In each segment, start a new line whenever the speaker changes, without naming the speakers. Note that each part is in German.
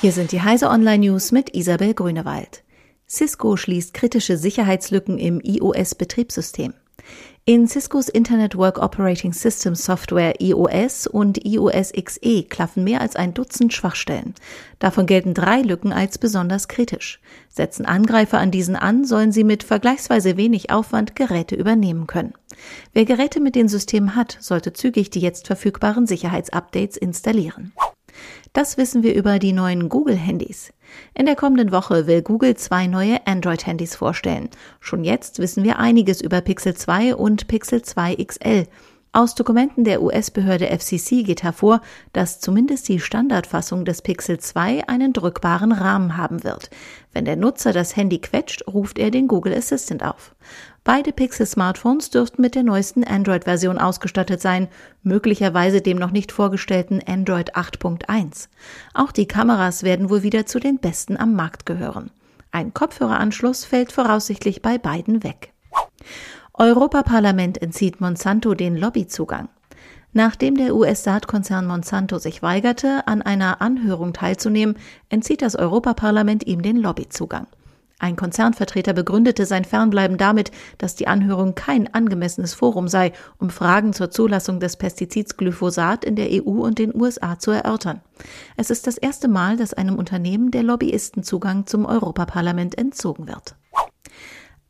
Hier sind die Heise Online News mit Isabel Grünewald. Cisco schließt kritische Sicherheitslücken im iOS-Betriebssystem. In Ciscos Internet Work Operating System Software iOS und iOS XE klaffen mehr als ein Dutzend Schwachstellen. Davon gelten drei Lücken als besonders kritisch. Setzen Angreifer an diesen an, sollen sie mit vergleichsweise wenig Aufwand Geräte übernehmen können. Wer Geräte mit den Systemen hat, sollte zügig die jetzt verfügbaren Sicherheitsupdates installieren. Das wissen wir über die neuen Google-Handys. In der kommenden Woche will Google zwei neue Android-Handys vorstellen. Schon jetzt wissen wir einiges über Pixel 2 und Pixel 2 XL. Aus Dokumenten der US-Behörde FCC geht hervor, dass zumindest die Standardfassung des Pixel 2 einen drückbaren Rahmen haben wird. Wenn der Nutzer das Handy quetscht, ruft er den Google Assistant auf. Beide Pixel-Smartphones dürften mit der neuesten Android-Version ausgestattet sein, möglicherweise dem noch nicht vorgestellten Android 8.1. Auch die Kameras werden wohl wieder zu den besten am Markt gehören. Ein Kopfhöreranschluss fällt voraussichtlich bei beiden weg. Europaparlament entzieht Monsanto den Lobbyzugang. Nachdem der US-Saatkonzern Monsanto sich weigerte, an einer Anhörung teilzunehmen, entzieht das Europaparlament ihm den Lobbyzugang. Ein Konzernvertreter begründete sein Fernbleiben damit, dass die Anhörung kein angemessenes Forum sei, um Fragen zur Zulassung des Pestizids Glyphosat in der EU und den USA zu erörtern. Es ist das erste Mal, dass einem Unternehmen der Lobbyistenzugang zum Europaparlament entzogen wird.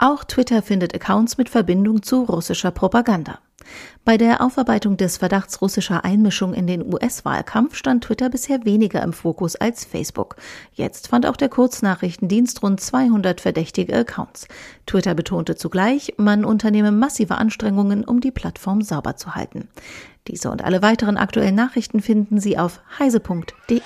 Auch Twitter findet Accounts mit Verbindung zu russischer Propaganda. Bei der Aufarbeitung des Verdachts russischer Einmischung in den US-Wahlkampf stand Twitter bisher weniger im Fokus als Facebook. Jetzt fand auch der Kurznachrichtendienst rund 200 verdächtige Accounts. Twitter betonte zugleich, man unternehme massive Anstrengungen, um die Plattform sauber zu halten. Diese und alle weiteren aktuellen Nachrichten finden Sie auf heise.de.